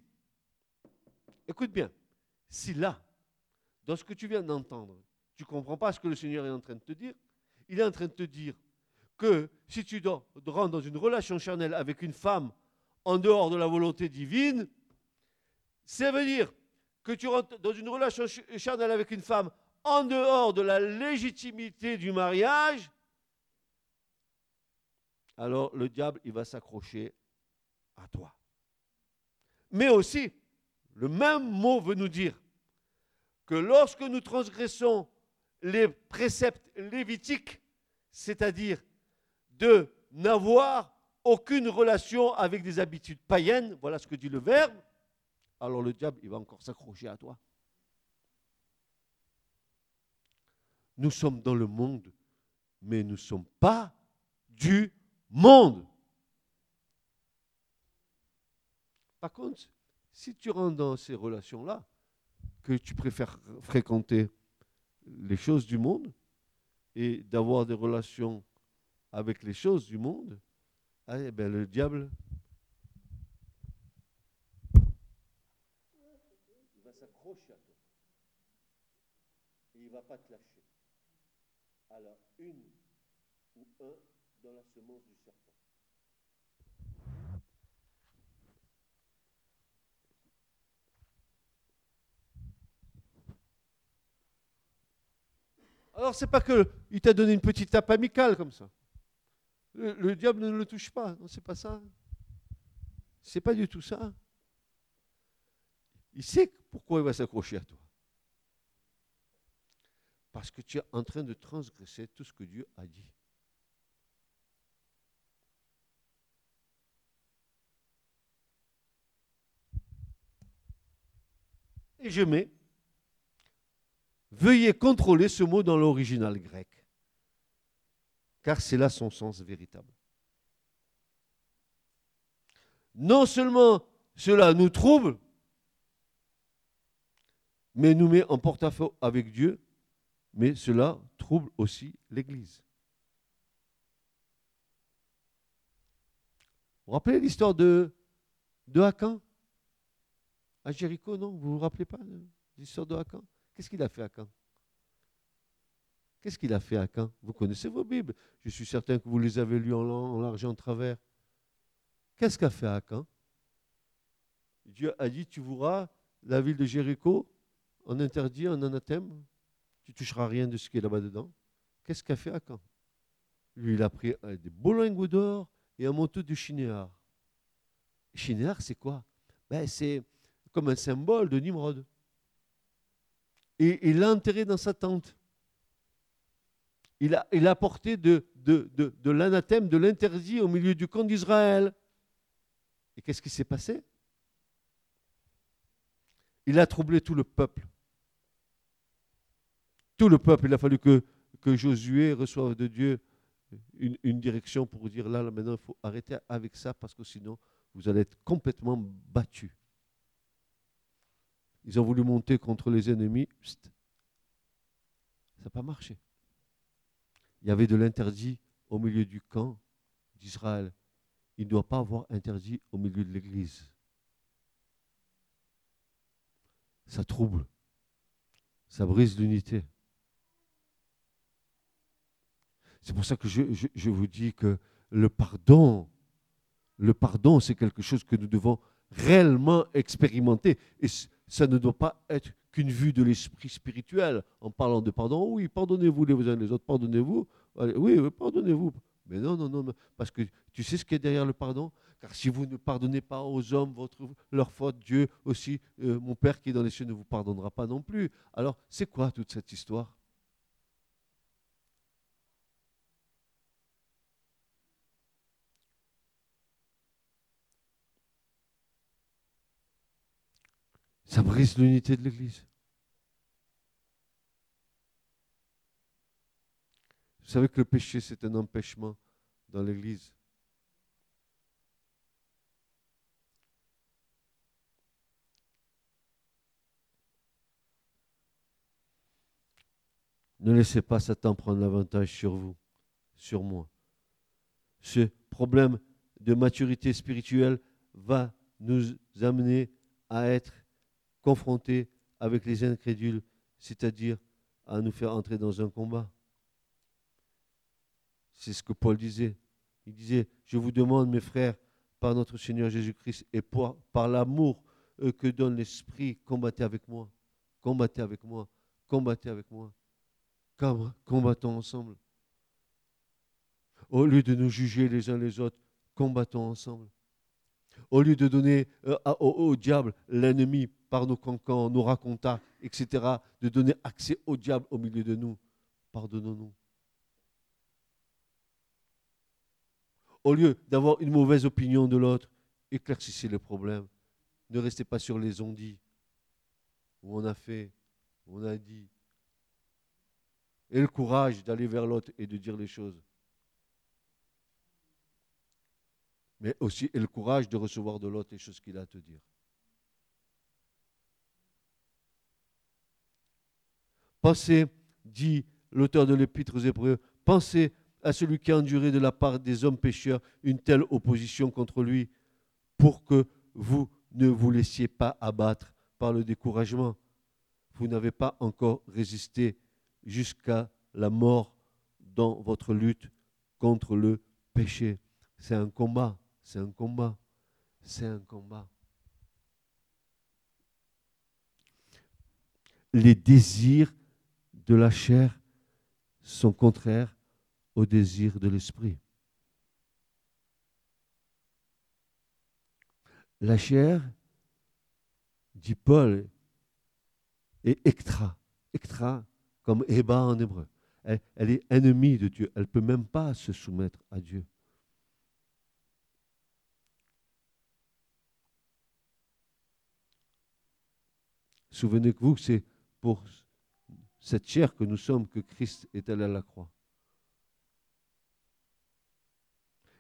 écoute bien, si là, dans ce que tu viens d'entendre, tu ne comprends pas ce que le Seigneur est en train de te dire. Il est en train de te dire que si tu dois rentrer dans une relation charnelle avec une femme en dehors de la volonté divine, ça veut dire que tu rentres dans une relation charnelle avec une femme en dehors de la légitimité du mariage, alors le diable, il va s'accrocher à toi. Mais aussi, le même mot veut nous dire que lorsque nous transgressons les préceptes lévitiques, c'est-à-dire de n'avoir aucune relation avec des habitudes païennes, voilà ce que dit le Verbe, alors le diable, il va encore s'accrocher à toi. Nous sommes dans le monde, mais nous ne sommes pas du monde. Par contre, si tu rentres dans ces relations-là, que tu préfères fréquenter les choses du monde et d'avoir des relations avec les choses du monde, ah, eh bien, le diable il va s'accrocher à toi. Et il ne va pas te lâcher. Alors, une ou un dans la semence du serpent. Alors, c'est pas que il t'a donné une petite tape amicale comme ça. Le, diable ne le touche pas. Non, c'est pas ça. C'est pas du tout ça. Il sait pourquoi il va s'accrocher à toi. Parce que tu es en train de transgresser tout ce que Dieu a dit. Et je mets Veuillez contrôler ce mot dans l'original grec, car c'est là son sens véritable. Non seulement cela nous trouble, mais nous met en porte-à-faux avec Dieu, mais cela trouble aussi l'Église. Vous vous rappelez l'histoire de, de À Jéricho, non? Vous ne vous rappelez pas l'histoire de Hacan Qu'est-ce qu'il a fait à Caen Qu'est-ce qu'il a fait à Caen? Vous connaissez vos Bibles. Je suis certain que vous les avez lues en, large en travers. Qu'est-ce qu'a fait à Caen? Dieu a dit, tu voudras la ville de Jéricho en interdit, en anathème? Tu toucheras rien de ce qui est là-bas dedans. Qu'est-ce qu'a fait Caen? Lui, il a pris des beaux lingots d'or et un manteau de chinéar. Chinéar, c'est quoi? Ben, C'est comme un symbole de Nimrod. Et il l'a enterré dans sa tente. Il a, porté de, l'anathème, de l'interdit au milieu du camp d'Israël. Et qu'est-ce qui s'est passé? Il a troublé tout le peuple. Tout le peuple, il a fallu que, Josué reçoive de Dieu une, direction pour dire là, là maintenant, il faut arrêter avec ça parce que sinon, vous allez être complètement battus. Ils ont voulu monter contre les ennemis. Ça n'a pas marché. Il y avait de l'interdit au milieu du camp d'Israël. Il ne doit pas avoir interdit au milieu de l'Église. Ça trouble. Ça brise l'unité. C'est pour ça que je, vous dis que le pardon, le pardon, c'est quelque chose que nous devons réellement expérimenter. Et ça ne doit pas être qu'une vue de l'esprit spirituel en parlant de pardon. Oui, pardonnez-vous les uns les autres, pardonnez-vous. Oui, pardonnez-vous. Mais non, non, non, parce que tu sais ce qui est derrière le pardon? Car si vous ne pardonnez pas aux hommes leur faute, Dieu aussi, euh, mon Père qui est dans les cieux, ne vous pardonnera pas non plus. Alors, c'est quoi toute cette histoire? Ça brise l'unité de l'Église. Vous savez que le péché, c'est un empêchement dans l'Église. Ne laissez pas Satan prendre l'avantage sur vous, sur moi. Ce problème de maturité spirituelle va nous amener à être confrontés avec les incrédules, c'est-à-dire à nous faire entrer dans un combat. C'est ce que Paul disait. Il disait, je vous demande, mes frères, par notre Seigneur Jésus-Christ et par l'amour euh, que donne l'Esprit, combattez avec moi, combattez avec moi, combattez avec moi. Combattons ensemble. Au lieu de nous juger les uns les autres, combattons ensemble. Au lieu de donner euh, au, diable l'ennemi par nos cancans, nos racontas, etc., de donner accès au diable au milieu de nous, pardonnons-nous. Au lieu d'avoir une mauvaise opinion de l'autre, éclaircissez le problème. Ne restez pas sur les ondits, où on a fait, où on a dit. Et le courage d'aller vers l'autre et de dire les choses. Mais aussi et le courage de recevoir de l'autre les choses qu'il a à te dire. Pensez, dit l'auteur de l'Épître aux Hébreux, pensez à celui qui a enduré de la part des hommes pécheurs une telle opposition contre lui, pour que vous ne vous laissiez pas abattre par le découragement. Vous n'avez pas encore résisté jusqu'à la mort dans votre lutte contre le péché. C'est un combat, c'est un combat, c'est un combat. Les désirs de la chair sont contraires au désir de l'esprit. La chair, dit Paul, est extra, extra comme Eba en hébreu. Elle, elle, est ennemie de Dieu. Elle ne peut même pas se soumettre à Dieu. Souvenez-vous que c'est pour cette chair que nous sommes que Christ est allé à la croix.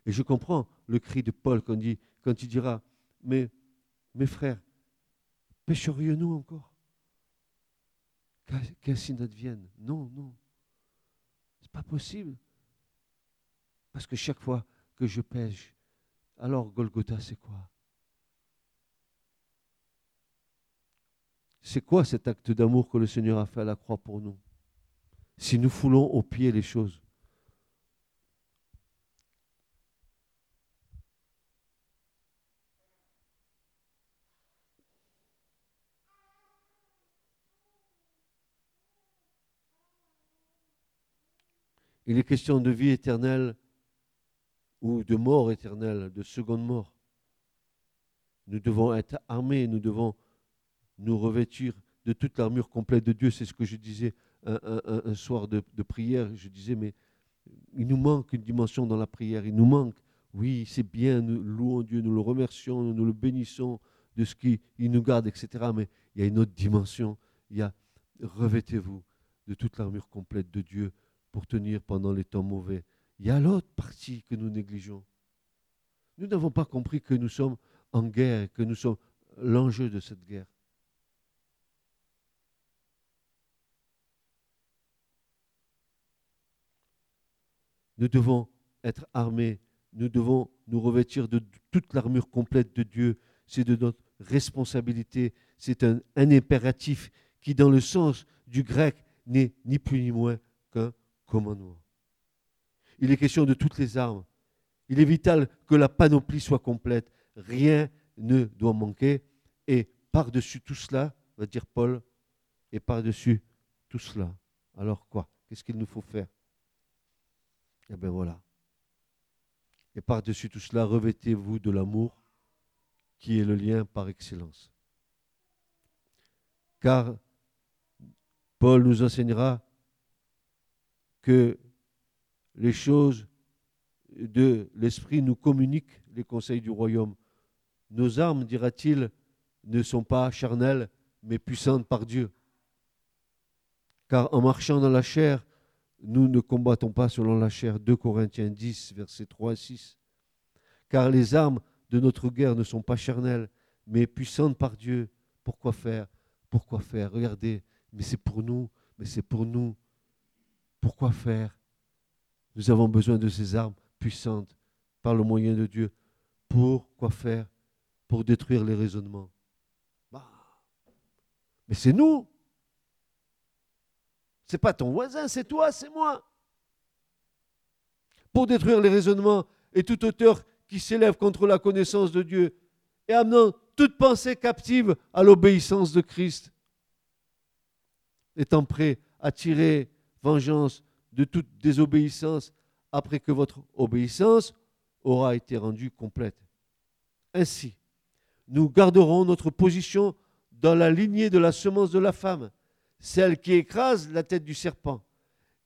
Et je comprends le cri de Paul quand il, dira, mais mes frères, pécherions-nous encore? Qu'ainsi n'advienne. Non, non. Ce n'est pas possible. Parce que chaque fois que je pêche, alors Golgotha, c'est quoi? C'est quoi cet acte d'amour que le Seigneur a fait à la croix pour nous? Si nous foulons au pied les choses. Il est question de vie éternelle ou de mort éternelle, de seconde mort. Nous devons être armés, nous devons nous revêtir de toute l'armure complète de Dieu. C'est ce que je disais un, soir de, prière. Je disais, mais il nous manque une dimension dans la prière. Il nous manque. Oui, c'est bien, nous louons Dieu, nous le remercions, nous le bénissons de ce qu'il nous garde, etc. Mais il y a une autre dimension. Il y a revêtez-vous de toute l'armure complète de Dieu pour tenir pendant les temps mauvais. Il y a l'autre partie que nous négligeons. Nous n'avons pas compris que nous sommes en guerre que nous sommes l'enjeu de cette guerre. Nous devons être armés, nous devons nous revêtir de toute l'armure complète de Dieu. C'est de notre responsabilité, c'est un, impératif qui, dans le sens du grec, n'est ni plus ni moins qu'un commandement. Il est question de toutes les armes. Il est vital que la panoplie soit complète. Rien ne doit manquer. Et par-dessus tout cela, va dire Paul, et par-dessus tout cela, alors quoi? Qu'est-ce qu'il nous faut faire? Eh bien voilà. Et par-dessus tout cela, revêtez-vous de l'amour qui est le lien par excellence. Car Paul nous enseignera que les choses de l'Esprit nous communiquent les conseils du royaume. Nos armes, dira-t-il, ne sont pas charnelles, mais puissantes par Dieu. Car en marchant dans la chair, nous ne combattons pas selon la chair. 2 Corinthiens 10, versets 3 et 6. Car les armes de notre guerre ne sont pas charnelles, mais puissantes par Dieu. Pourquoi faire? Pourquoi faire? Regardez, mais c'est pour nous, mais c'est pour nous pourquoi faire? Nous avons besoin de ces armes puissantes par le moyen de Dieu. Pour quoi faire? Pour détruire les raisonnements. Mais c'est nous. C'est pas ton voisin, c'est toi, c'est moi. Pour détruire les raisonnements et toute hauteur qui s'élève contre la connaissance de Dieu et amenant toute pensée captive à l'obéissance de Christ, étant prêt à tirer vengeance de toute désobéissance après que votre obéissance aura été rendue complète. Ainsi, nous garderons notre position dans la lignée de la semence de la femme, celle qui écrase la tête du serpent.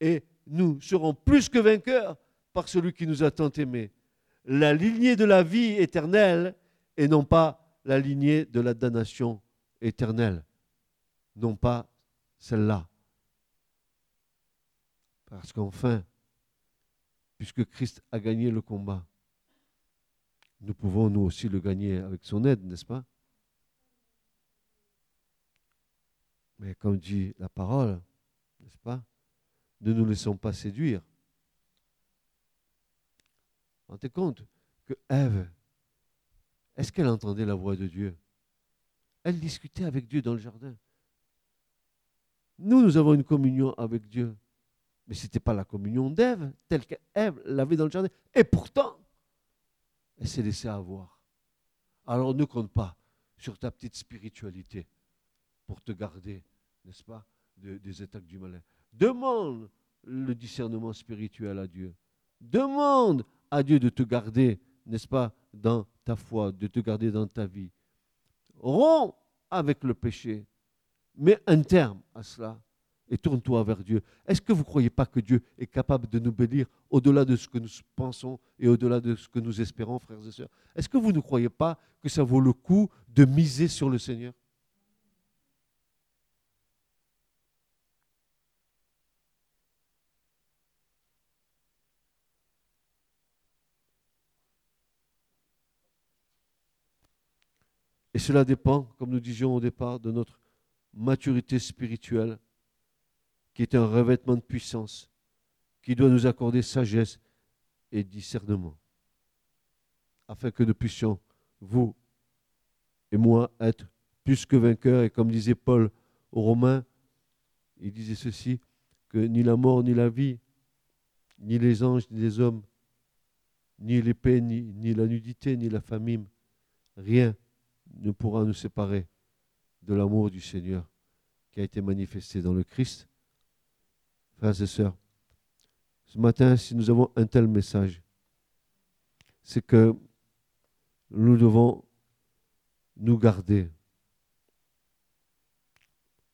Et nous serons plus que vainqueurs par celui qui nous a tant aimés. La lignée de la vie éternelle et non pas la lignée de la damnation éternelle. Non pas celle-là. Parce qu'enfin, puisque Christ a gagné le combat, nous pouvons nous aussi le gagner avec son aide, n'est-ce pas? Mais comme dit la parole, n'est-ce pas Ne nous laissons pas séduire. Rendez compte que Ève, est-ce qu'elle entendait la voix de Dieu? Elle discutait avec Dieu dans le jardin. Nous, nous avons une communion avec Dieu. Mais ce n'était pas la communion d'Ève, telle qu'Ève l'avait dans le jardin. Et pourtant, elle s'est laissée avoir. Alors ne compte pas sur ta petite spiritualité pour te garder, n'est-ce pas, des attaques du malin. Demande le discernement spirituel à Dieu. Demande à Dieu de te garder, n'est-ce pas, dans ta foi, de te garder dans ta vie. Romps avec le péché. Mets un terme à cela et tourne-toi vers Dieu. Est-ce que vous ne croyez pas que Dieu est capable de nous bénir au-delà de ce que nous pensons et au-delà de ce que nous espérons, frères et sœurs? Est-ce que vous ne croyez pas que ça vaut le coup de miser sur le Seigneur? Et cela dépend, comme nous disions au départ, de notre maturité spirituelle qui est un revêtement de puissance, qui doit nous accorder sagesse et discernement, afin que nous puissions, vous et moi, être plus que vainqueurs. Et comme disait Paul aux Romains, il disait ceci, que ni la mort, ni la vie, ni les anges, ni les hommes, ni l'épée, ni, ni la nudité, ni la famine, rien ne pourra nous séparer de l'amour du Seigneur qui a été manifesté dans le Christ. Frères et sœurs, ce matin, si nous avons un tel message, c'est que nous devons nous garder,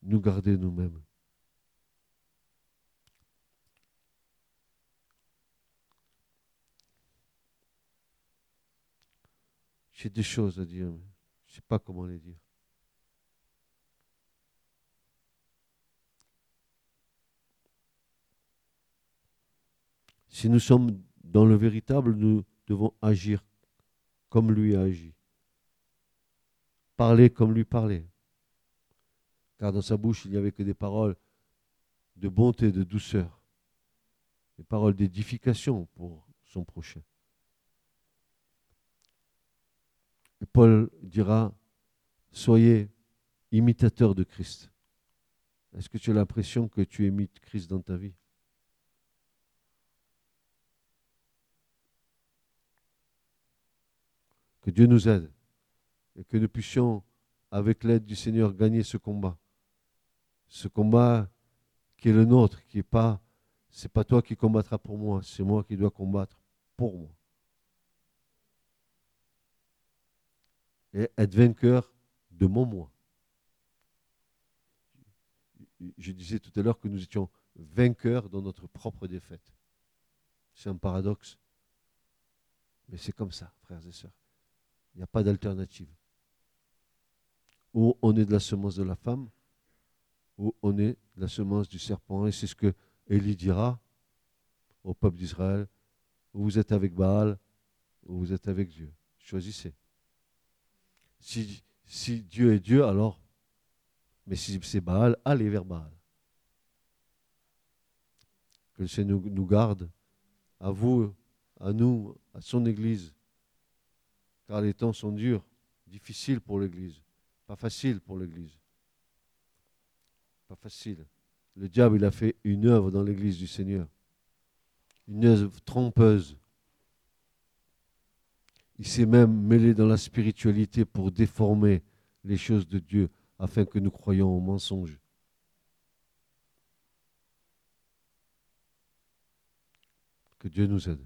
nous garder nous-mêmes. J'ai des choses à dire, je ne sais pas comment les dire. Si nous sommes dans le véritable, nous devons agir comme lui a agi. Parler comme lui parlait. Car dans sa bouche, il n'y avait que des paroles de bonté, de douceur. Des paroles d'édification pour son prochain. Et Paul dira, soyez imitateurs de Christ. Est-ce que tu as l'impression que tu imites Christ dans ta vie? Que Dieu nous aide et que nous puissions, avec l'aide du Seigneur, gagner ce combat. Ce combat qui est le nôtre, qui n'est pas, c'est pas toi qui combattras pour moi, c'est moi qui dois combattre pour moi. Et être vainqueur de mon moi. Je disais tout à l'heure que nous étions vainqueurs dans notre propre défaite. C'est un paradoxe. Mais c'est comme ça, frères et sœurs. Il n'y a pas d'alternative. Ou on est de la semence de la femme, ou on est de la semence du serpent. Et c'est ce que Élie dira au peuple d'Israël. Ou vous êtes avec Baal, ou vous êtes avec Dieu. Choisissez. Si, Dieu est Dieu, alors, mais si c'est Baal, allez vers Baal. Que le Seigneur nous garde, à vous, à nous, à son Église, car les temps sont durs, difficiles pour l'Église, pas faciles pour l'Église. Pas facile. Le diable, il a fait une œuvre dans l'Église du Seigneur, une œuvre trompeuse. Il s'est même mêlé dans la spiritualité pour déformer les choses de Dieu afin que nous croyions au mensonge. Que Dieu nous aide.